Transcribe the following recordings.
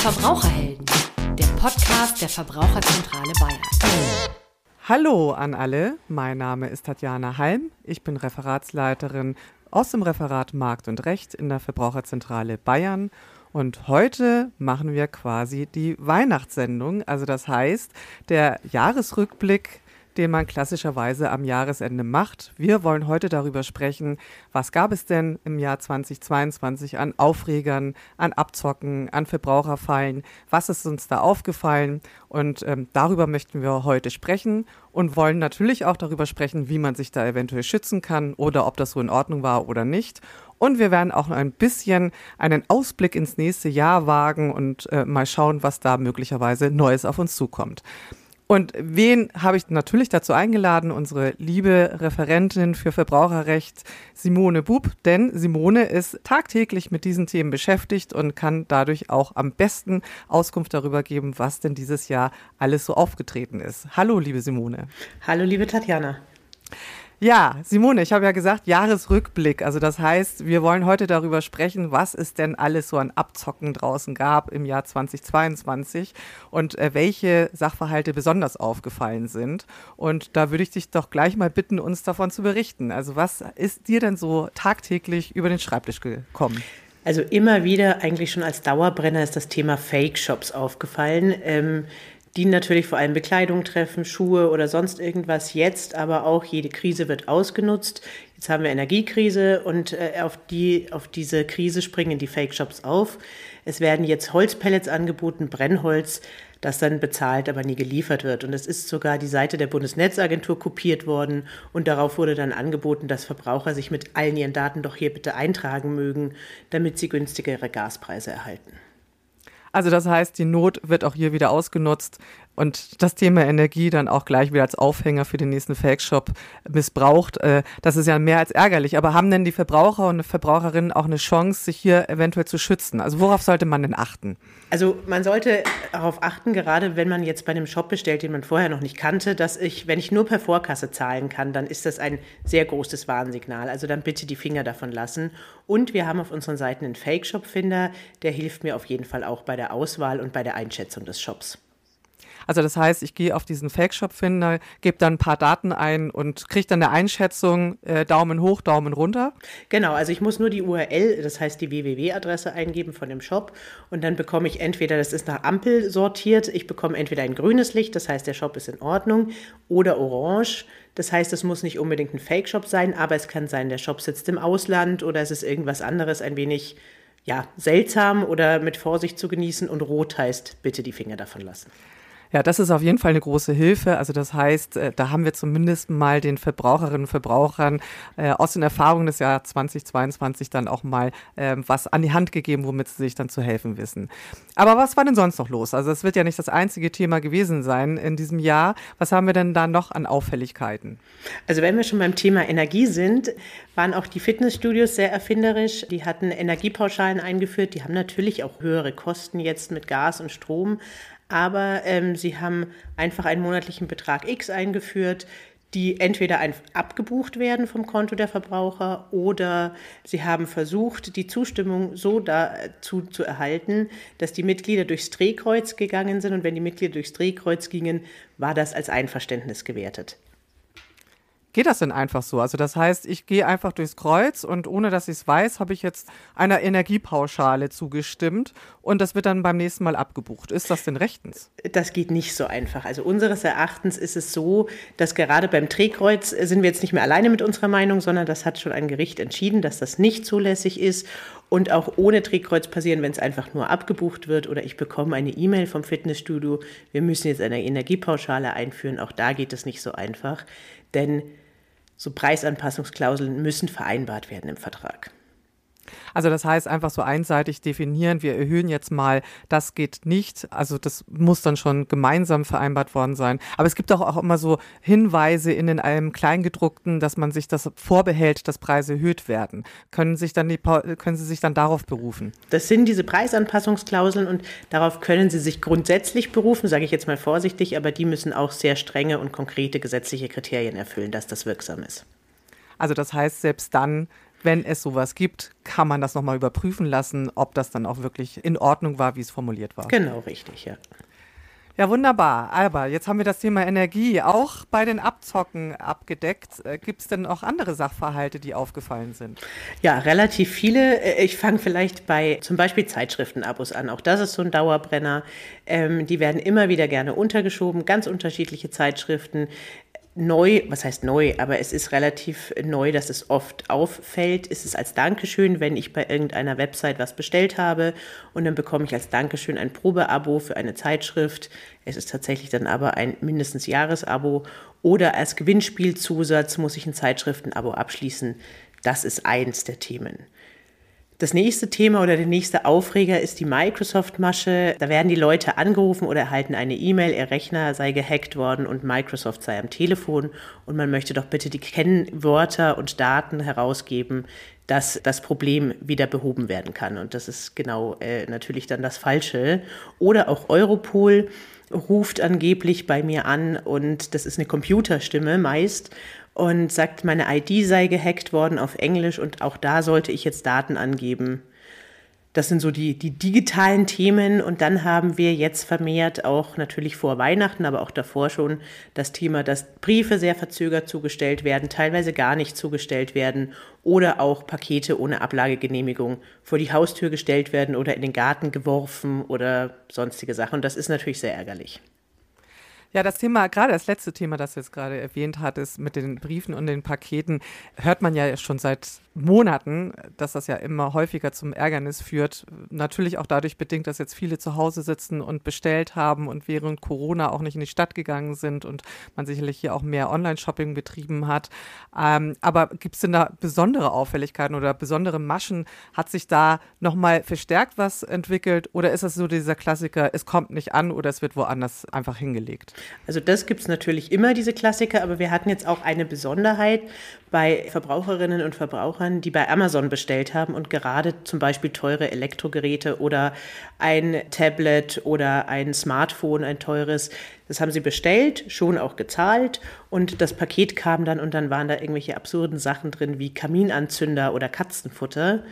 Verbraucherhelden, der Podcast der Verbraucherzentrale Bayern. Hallo an alle, mein Name ist Tatjana Halm, ich bin Referatsleiterin aus dem Referat Markt und Recht in der Verbraucherzentrale Bayern und heute machen wir quasi die Weihnachtssendung. Also das heißt, der Jahresrückblick den man klassischerweise am Jahresende macht. Wir wollen heute darüber sprechen, was gab es denn im Jahr 2022 an Aufregern, an Abzocken, an Verbraucherfallen, was ist uns da aufgefallen und ähm, darüber möchten wir heute sprechen und wollen natürlich auch darüber sprechen, wie man sich da eventuell schützen kann oder ob das so in Ordnung war oder nicht. Und wir werden auch noch ein bisschen einen Ausblick ins nächste Jahr wagen und äh, mal schauen, was da möglicherweise Neues auf uns zukommt. Und wen habe ich natürlich dazu eingeladen? Unsere liebe Referentin für Verbraucherrecht, Simone Bub. Denn Simone ist tagtäglich mit diesen Themen beschäftigt und kann dadurch auch am besten Auskunft darüber geben, was denn dieses Jahr alles so aufgetreten ist. Hallo, liebe Simone. Hallo, liebe Tatjana. Ja, Simone, ich habe ja gesagt, Jahresrückblick. Also das heißt, wir wollen heute darüber sprechen, was es denn alles so an Abzocken draußen gab im Jahr 2022 und äh, welche Sachverhalte besonders aufgefallen sind. Und da würde ich dich doch gleich mal bitten, uns davon zu berichten. Also was ist dir denn so tagtäglich über den Schreibtisch gekommen? Also immer wieder, eigentlich schon als Dauerbrenner, ist das Thema Fake-Shops aufgefallen. Ähm, die natürlich vor allem Bekleidung treffen, Schuhe oder sonst irgendwas. Jetzt aber auch jede Krise wird ausgenutzt. Jetzt haben wir Energiekrise und äh, auf, die, auf diese Krise springen die Fake-Shops auf. Es werden jetzt Holzpellets angeboten, Brennholz, das dann bezahlt, aber nie geliefert wird. Und es ist sogar die Seite der Bundesnetzagentur kopiert worden und darauf wurde dann angeboten, dass Verbraucher sich mit allen ihren Daten doch hier bitte eintragen mögen, damit sie günstigere Gaspreise erhalten. Also das heißt, die Not wird auch hier wieder ausgenutzt und das Thema Energie dann auch gleich wieder als Aufhänger für den nächsten Fake-Shop missbraucht. Äh, das ist ja mehr als ärgerlich. Aber haben denn die Verbraucher und Verbraucherinnen auch eine Chance, sich hier eventuell zu schützen? Also worauf sollte man denn achten? Also man sollte darauf achten, gerade wenn man jetzt bei einem Shop bestellt, den man vorher noch nicht kannte, dass ich, wenn ich nur per Vorkasse zahlen kann, dann ist das ein sehr großes Warnsignal. Also dann bitte die Finger davon lassen. Und wir haben auf unseren Seiten einen Fake-Shop-Finder, der hilft mir auf jeden Fall auch bei der Auswahl und bei der Einschätzung des Shops. Also das heißt, ich gehe auf diesen Fake-Shop-Finder, gebe dann ein paar Daten ein und kriege dann eine Einschätzung, äh, Daumen hoch, Daumen runter. Genau, also ich muss nur die URL, das heißt die www-Adresse eingeben von dem Shop und dann bekomme ich entweder, das ist nach Ampel sortiert, ich bekomme entweder ein grünes Licht, das heißt der Shop ist in Ordnung, oder orange. Das heißt, es muss nicht unbedingt ein Fake-Shop sein, aber es kann sein, der Shop sitzt im Ausland oder es ist irgendwas anderes, ein wenig ja, seltsam oder mit Vorsicht zu genießen und rot heißt, bitte die Finger davon lassen. Ja, das ist auf jeden Fall eine große Hilfe. Also das heißt, äh, da haben wir zumindest mal den Verbraucherinnen und Verbrauchern äh, aus den Erfahrungen des Jahres 2022 dann auch mal äh, was an die Hand gegeben, womit sie sich dann zu helfen wissen. Aber was war denn sonst noch los? Also es wird ja nicht das einzige Thema gewesen sein in diesem Jahr. Was haben wir denn da noch an Auffälligkeiten? Also wenn wir schon beim Thema Energie sind, waren auch die Fitnessstudios sehr erfinderisch. Die hatten Energiepauschalen eingeführt. Die haben natürlich auch höhere Kosten jetzt mit Gas und Strom aber ähm, sie haben einfach einen monatlichen Betrag X eingeführt, die entweder abgebucht werden vom Konto der Verbraucher oder sie haben versucht, die Zustimmung so dazu zu erhalten, dass die Mitglieder durchs Drehkreuz gegangen sind und wenn die Mitglieder durchs Drehkreuz gingen, war das als Einverständnis gewertet. Geht das denn einfach so? Also das heißt, ich gehe einfach durchs Kreuz und ohne dass ich es weiß, habe ich jetzt einer Energiepauschale zugestimmt und das wird dann beim nächsten Mal abgebucht. Ist das denn rechtens? Das geht nicht so einfach. Also unseres Erachtens ist es so, dass gerade beim Drehkreuz sind wir jetzt nicht mehr alleine mit unserer Meinung, sondern das hat schon ein Gericht entschieden, dass das nicht zulässig ist und auch ohne Drehkreuz passieren, wenn es einfach nur abgebucht wird oder ich bekomme eine E-Mail vom Fitnessstudio, wir müssen jetzt eine Energiepauschale einführen. Auch da geht es nicht so einfach, denn so Preisanpassungsklauseln müssen vereinbart werden im Vertrag. Also das heißt einfach so einseitig definieren, wir erhöhen jetzt mal, das geht nicht. Also das muss dann schon gemeinsam vereinbart worden sein. Aber es gibt auch, auch immer so Hinweise in den einem Kleingedruckten, dass man sich das vorbehält, dass Preise erhöht werden. Können, sich dann die, können Sie sich dann darauf berufen? Das sind diese Preisanpassungsklauseln und darauf können Sie sich grundsätzlich berufen, sage ich jetzt mal vorsichtig, aber die müssen auch sehr strenge und konkrete gesetzliche Kriterien erfüllen, dass das wirksam ist. Also das heißt, selbst dann, wenn es sowas gibt, kann man das nochmal überprüfen lassen, ob das dann auch wirklich in Ordnung war, wie es formuliert war. Genau, richtig, ja. Ja, wunderbar. Aber jetzt haben wir das Thema Energie auch bei den Abzocken abgedeckt. Äh, Gibt es denn auch andere Sachverhalte, die aufgefallen sind? Ja, relativ viele. Äh, ich fange vielleicht bei zum Beispiel Zeitschriftenabos an. Auch das ist so ein Dauerbrenner. Ähm, die werden immer wieder gerne untergeschoben. Ganz unterschiedliche Zeitschriften neu, was heißt neu, aber es ist relativ neu, dass es oft auffällt. Ist es als Dankeschön, wenn ich bei irgendeiner Website was bestellt habe und dann bekomme ich als Dankeschön ein Probeabo für eine Zeitschrift. Es ist tatsächlich dann aber ein mindestens Jahresabo oder als Gewinnspielzusatz muss ich ein Zeitschriftenabo abschließen. Das ist eins der Themen. Das nächste Thema oder der nächste Aufreger ist die Microsoft-Masche. Da werden die Leute angerufen oder erhalten eine E-Mail, ihr Rechner sei gehackt worden und Microsoft sei am Telefon und man möchte doch bitte die Kennwörter und Daten herausgeben, dass das Problem wieder behoben werden kann. Und das ist genau äh, natürlich dann das Falsche. Oder auch Europol ruft angeblich bei mir an und das ist eine Computerstimme meist und sagt, meine ID sei gehackt worden auf Englisch und auch da sollte ich jetzt Daten angeben. Das sind so die, die digitalen Themen und dann haben wir jetzt vermehrt auch natürlich vor Weihnachten, aber auch davor schon das Thema, dass Briefe sehr verzögert zugestellt werden, teilweise gar nicht zugestellt werden oder auch Pakete ohne Ablagegenehmigung vor die Haustür gestellt werden oder in den Garten geworfen oder sonstige Sachen. Und das ist natürlich sehr ärgerlich. Ja, das Thema, gerade das letzte Thema, das du jetzt gerade erwähnt hattest, mit den Briefen und den Paketen, hört man ja schon seit Monaten, dass das ja immer häufiger zum Ärgernis führt. Natürlich auch dadurch bedingt, dass jetzt viele zu Hause sitzen und bestellt haben und während Corona auch nicht in die Stadt gegangen sind und man sicherlich hier auch mehr Online-Shopping betrieben hat. Ähm, aber gibt es denn da besondere Auffälligkeiten oder besondere Maschen? Hat sich da nochmal verstärkt was entwickelt oder ist es so dieser Klassiker, es kommt nicht an oder es wird woanders einfach hingelegt? Also das gibt es natürlich immer, diese Klassiker, aber wir hatten jetzt auch eine Besonderheit bei Verbraucherinnen und Verbrauchern, die bei Amazon bestellt haben und gerade zum Beispiel teure Elektrogeräte oder ein Tablet oder ein Smartphone, ein teures, das haben sie bestellt, schon auch gezahlt und das Paket kam dann und dann waren da irgendwelche absurden Sachen drin wie Kaminanzünder oder Katzenfutter.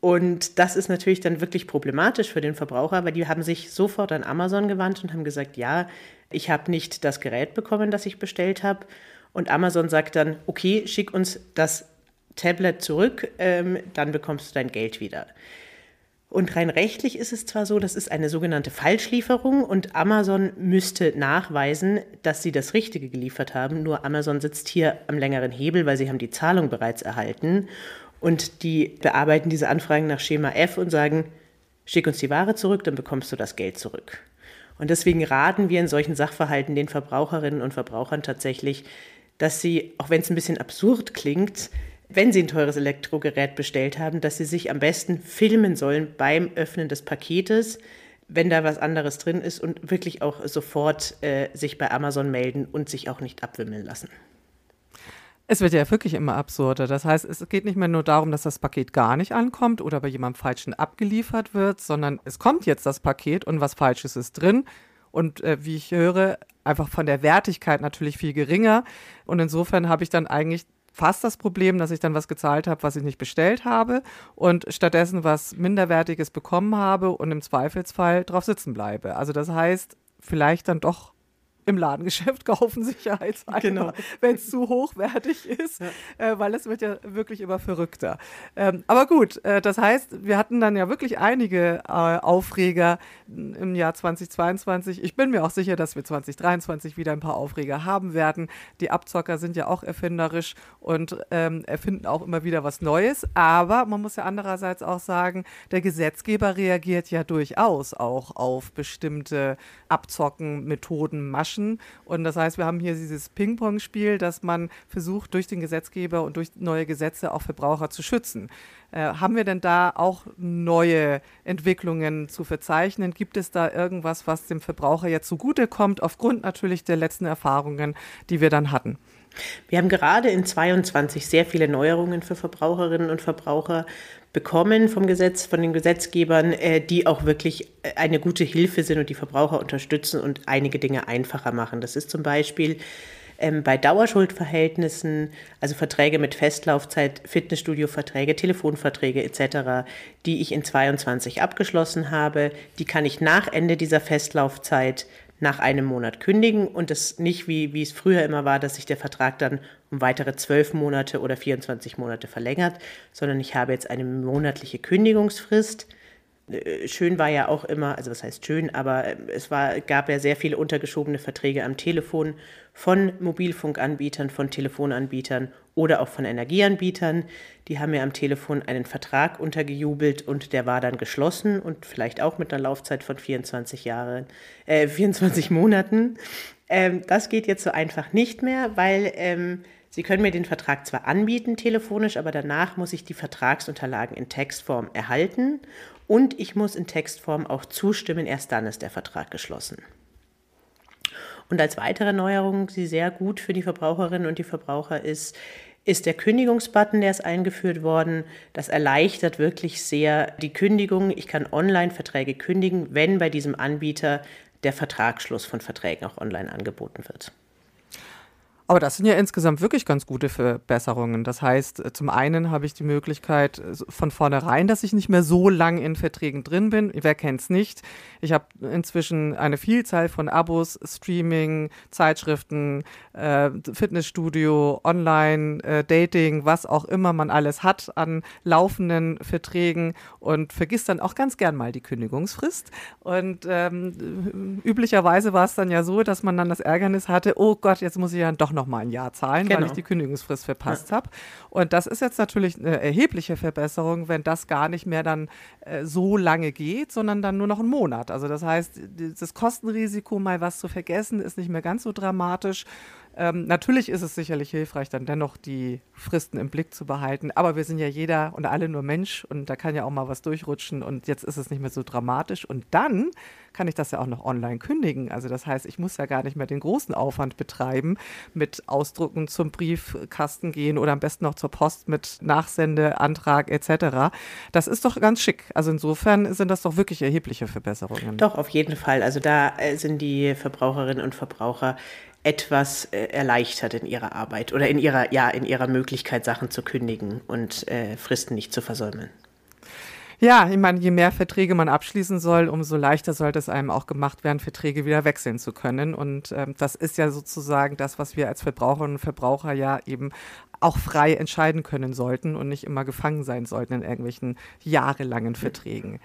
Und das ist natürlich dann wirklich problematisch für den Verbraucher, weil die haben sich sofort an Amazon gewandt und haben gesagt, ja, ich habe nicht das Gerät bekommen, das ich bestellt habe. Und Amazon sagt dann, okay, schick uns das Tablet zurück, ähm, dann bekommst du dein Geld wieder. Und rein rechtlich ist es zwar so, das ist eine sogenannte Falschlieferung und Amazon müsste nachweisen, dass sie das Richtige geliefert haben. Nur Amazon sitzt hier am längeren Hebel, weil sie haben die Zahlung bereits erhalten. Und die bearbeiten diese Anfragen nach Schema F und sagen, schick uns die Ware zurück, dann bekommst du das Geld zurück. Und deswegen raten wir in solchen Sachverhalten den Verbraucherinnen und Verbrauchern tatsächlich, dass sie, auch wenn es ein bisschen absurd klingt, wenn sie ein teures Elektrogerät bestellt haben, dass sie sich am besten filmen sollen beim Öffnen des Paketes, wenn da was anderes drin ist und wirklich auch sofort äh, sich bei Amazon melden und sich auch nicht abwimmeln lassen. Es wird ja wirklich immer absurder. Das heißt, es geht nicht mehr nur darum, dass das Paket gar nicht ankommt oder bei jemandem Falschen abgeliefert wird, sondern es kommt jetzt das Paket und was Falsches ist drin. Und äh, wie ich höre, einfach von der Wertigkeit natürlich viel geringer. Und insofern habe ich dann eigentlich fast das Problem, dass ich dann was gezahlt habe, was ich nicht bestellt habe und stattdessen was Minderwertiges bekommen habe und im Zweifelsfall drauf sitzen bleibe. Also das heißt, vielleicht dann doch im Ladengeschäft kaufen, sicherheitshalber, genau. wenn es zu hochwertig ist, ja. äh, weil es wird ja wirklich immer verrückter. Ähm, aber gut, äh, das heißt, wir hatten dann ja wirklich einige äh, Aufreger im Jahr 2022. Ich bin mir auch sicher, dass wir 2023 wieder ein paar Aufreger haben werden. Die Abzocker sind ja auch erfinderisch und ähm, erfinden auch immer wieder was Neues. Aber man muss ja andererseits auch sagen, der Gesetzgeber reagiert ja durchaus auch auf bestimmte Abzocken, Methoden, Maschen Menschen. Und das heißt, wir haben hier dieses Ping-Pong-Spiel, dass man versucht, durch den Gesetzgeber und durch neue Gesetze auch Verbraucher zu schützen. Äh, haben wir denn da auch neue Entwicklungen zu verzeichnen? Gibt es da irgendwas, was dem Verbraucher jetzt zugutekommt, aufgrund natürlich der letzten Erfahrungen, die wir dann hatten? Wir haben gerade in 22 sehr viele Neuerungen für Verbraucherinnen und Verbraucher bekommen vom Gesetz, von den Gesetzgebern, äh, die auch wirklich äh, eine gute Hilfe sind und die Verbraucher unterstützen und einige Dinge einfacher machen. Das ist zum Beispiel Ähm, bei Dauerschuldverhältnissen, also Verträge mit Festlaufzeit, Fitnessstudio-Verträge, Telefonverträge etc., die ich in 22 abgeschlossen habe, die kann ich nach Ende dieser Festlaufzeit nach einem Monat kündigen und es nicht wie, wie es früher immer war, dass sich der Vertrag dann um weitere zwölf Monate oder 24 Monate verlängert, sondern ich habe jetzt eine monatliche Kündigungsfrist schön war ja auch immer, also was heißt schön, aber äh, es war, gab ja sehr viele untergeschobene Verträge am Telefon von Mobilfunkanbietern, von Telefonanbietern oder auch von Energieanbietern. Die haben mir am Telefon einen Vertrag untergejubelt und der war dann geschlossen und vielleicht auch mit einer Laufzeit von 24 Jahren, äh, 24 Monaten. Ähm, das geht jetzt so einfach nicht mehr, weil ähm, Sie können mir den Vertrag zwar anbieten telefonisch, aber danach muss ich die Vertragsunterlagen in Textform erhalten und ich muss in Textform auch zustimmen, erst dann ist der Vertrag geschlossen. Und als weitere Neuerung, die sehr gut für die Verbraucherinnen und die Verbraucher ist, ist der Kündigungsbutton, der ist eingeführt worden. Das erleichtert wirklich sehr die Kündigung. Ich kann Online-Verträge kündigen, wenn bei diesem Anbieter der Vertragsschluss von Verträgen auch online angeboten wird. Aber das sind ja insgesamt wirklich ganz gute Verbesserungen. Das heißt, äh, zum einen habe ich die Möglichkeit äh, von vornherein, dass ich nicht mehr so lang in Verträgen drin bin. Wer kennt es nicht? Ich habe inzwischen eine Vielzahl von Abos, Streaming, Zeitschriften, äh, Fitnessstudio, Online, äh, Dating, was auch immer man alles hat an laufenden Verträgen und vergisst dann auch ganz gern mal die Kündigungsfrist. Und ähm, üblicherweise war es dann ja so, dass man dann das Ärgernis hatte, oh Gott, jetzt muss ich ja doch noch mal ein Jahr zahlen, genau. weil ich die Kündigungsfrist verpasst ja. habe. Und das ist jetzt natürlich eine erhebliche Verbesserung, wenn das gar nicht mehr dann äh, so lange geht, sondern dann nur noch einen Monat. Also das heißt, das Kostenrisiko, mal was zu vergessen, ist nicht mehr ganz so dramatisch. Ähm, natürlich ist es sicherlich hilfreich, dann dennoch die Fristen im Blick zu behalten. Aber wir sind ja jeder und alle nur Mensch und da kann ja auch mal was durchrutschen und jetzt ist es nicht mehr so dramatisch. Und dann kann ich das ja auch noch online kündigen. Also das heißt, ich muss ja gar nicht mehr den großen Aufwand betreiben mit Ausdrucken zum Briefkasten gehen oder am besten noch zur Post mit Nachsendeantrag etc. Das ist doch ganz schick. Also insofern sind das doch wirklich erhebliche Verbesserungen. Doch, auf jeden Fall. Also da äh, sind die Verbraucherinnen und Verbraucher etwas äh, erleichtert in ihrer Arbeit oder in ihrer, ja, in ihrer Möglichkeit, Sachen zu kündigen und äh, Fristen nicht zu versäumen. Ja, ich meine, je mehr Verträge man abschließen soll, umso leichter sollte es einem auch gemacht werden, Verträge wieder wechseln zu können. Und ähm, das ist ja sozusagen das, was wir als Verbraucherinnen und Verbraucher ja eben auch frei entscheiden können sollten und nicht immer gefangen sein sollten in irgendwelchen jahrelangen Verträgen.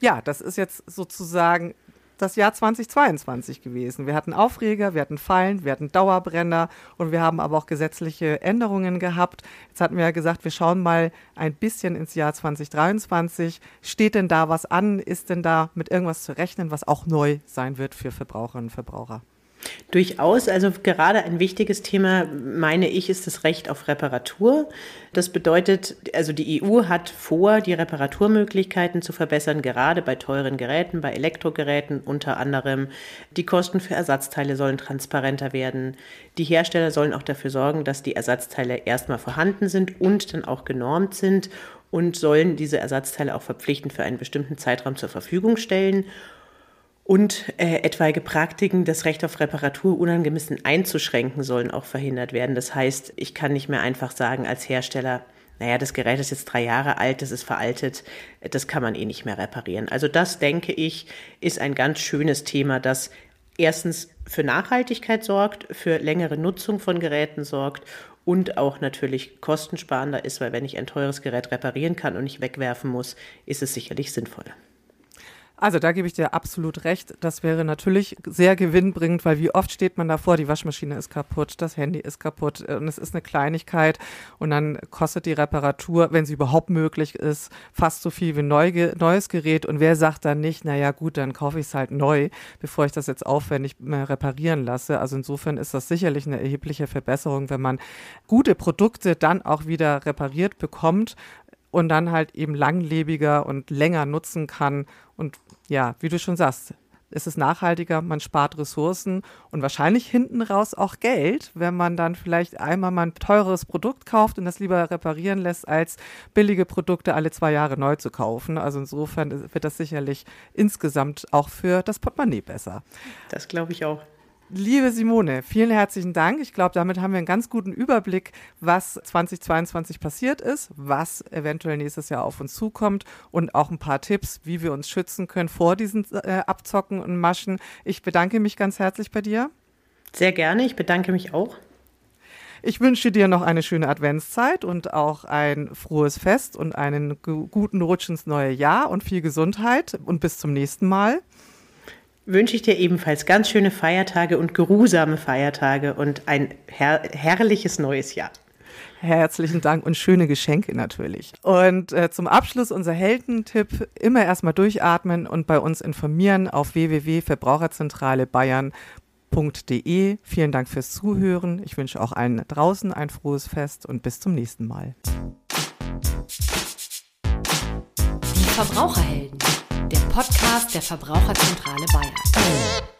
Ja, das ist jetzt sozusagen das Jahr 2022 gewesen. Wir hatten Aufreger, wir hatten Fallen, wir hatten Dauerbrenner und wir haben aber auch gesetzliche Änderungen gehabt. Jetzt hatten wir ja gesagt, wir schauen mal ein bisschen ins Jahr 2023. Steht denn da was an? Ist denn da mit irgendwas zu rechnen, was auch neu sein wird für Verbraucherinnen und Verbraucher? Durchaus, also gerade ein wichtiges Thema, meine ich, ist das Recht auf Reparatur. Das bedeutet, also die EU hat vor, die Reparaturmöglichkeiten zu verbessern, gerade bei teuren Geräten, bei Elektrogeräten unter anderem. Die Kosten für Ersatzteile sollen transparenter werden. Die Hersteller sollen auch dafür sorgen, dass die Ersatzteile erstmal vorhanden sind und dann auch genormt sind und sollen diese Ersatzteile auch verpflichtend für einen bestimmten Zeitraum zur Verfügung stellen und äh, etwaige Praktiken, das Recht auf Reparatur unangemessen einzuschränken, sollen auch verhindert werden. Das heißt, ich kann nicht mehr einfach sagen als Hersteller, naja, das Gerät ist jetzt drei Jahre alt, das ist veraltet, das kann man eh nicht mehr reparieren. Also das, denke ich, ist ein ganz schönes Thema, das erstens für Nachhaltigkeit sorgt, für längere Nutzung von Geräten sorgt und auch natürlich kostensparender ist, weil wenn ich ein teures Gerät reparieren kann und nicht wegwerfen muss, ist es sicherlich sinnvoll. Also da gebe ich dir absolut recht. Das wäre natürlich sehr gewinnbringend, weil wie oft steht man davor, die Waschmaschine ist kaputt, das Handy ist kaputt und es ist eine Kleinigkeit und dann kostet die Reparatur, wenn sie überhaupt möglich ist, fast so viel wie ein neu, neues Gerät und wer sagt dann nicht, naja gut, dann kaufe ich es halt neu, bevor ich das jetzt aufwendig reparieren lasse. Also insofern ist das sicherlich eine erhebliche Verbesserung, wenn man gute Produkte dann auch wieder repariert bekommt und dann halt eben langlebiger und länger nutzen kann. Und ja, wie du schon sagst, es ist nachhaltiger, man spart Ressourcen und wahrscheinlich hinten raus auch Geld, wenn man dann vielleicht einmal mal ein teures Produkt kauft und das lieber reparieren lässt, als billige Produkte alle zwei Jahre neu zu kaufen. Also insofern wird das sicherlich insgesamt auch für das Portemonnaie besser. Das glaube ich auch. Liebe Simone, vielen herzlichen Dank. Ich glaube, damit haben wir einen ganz guten Überblick, was 2022 passiert ist, was eventuell nächstes Jahr auf uns zukommt und auch ein paar Tipps, wie wir uns schützen können vor diesen äh, Abzocken und Maschen. Ich bedanke mich ganz herzlich bei dir. Sehr gerne, ich bedanke mich auch. Ich wünsche dir noch eine schöne Adventszeit und auch ein frohes Fest und einen guten Rutsch ins neue Jahr und viel Gesundheit und bis zum nächsten Mal wünsche ich dir ebenfalls ganz schöne Feiertage und geruhsame Feiertage und ein her herrliches neues Jahr. Herzlichen Dank und schöne Geschenke natürlich. Und äh, zum Abschluss unser Heldentipp, immer erstmal durchatmen und bei uns informieren auf www.verbraucherzentralebayern.de. Vielen Dank fürs Zuhören. Ich wünsche auch allen draußen ein frohes Fest und bis zum nächsten Mal. Die Verbraucherhelden der Podcast der Verbraucherzentrale Bayern.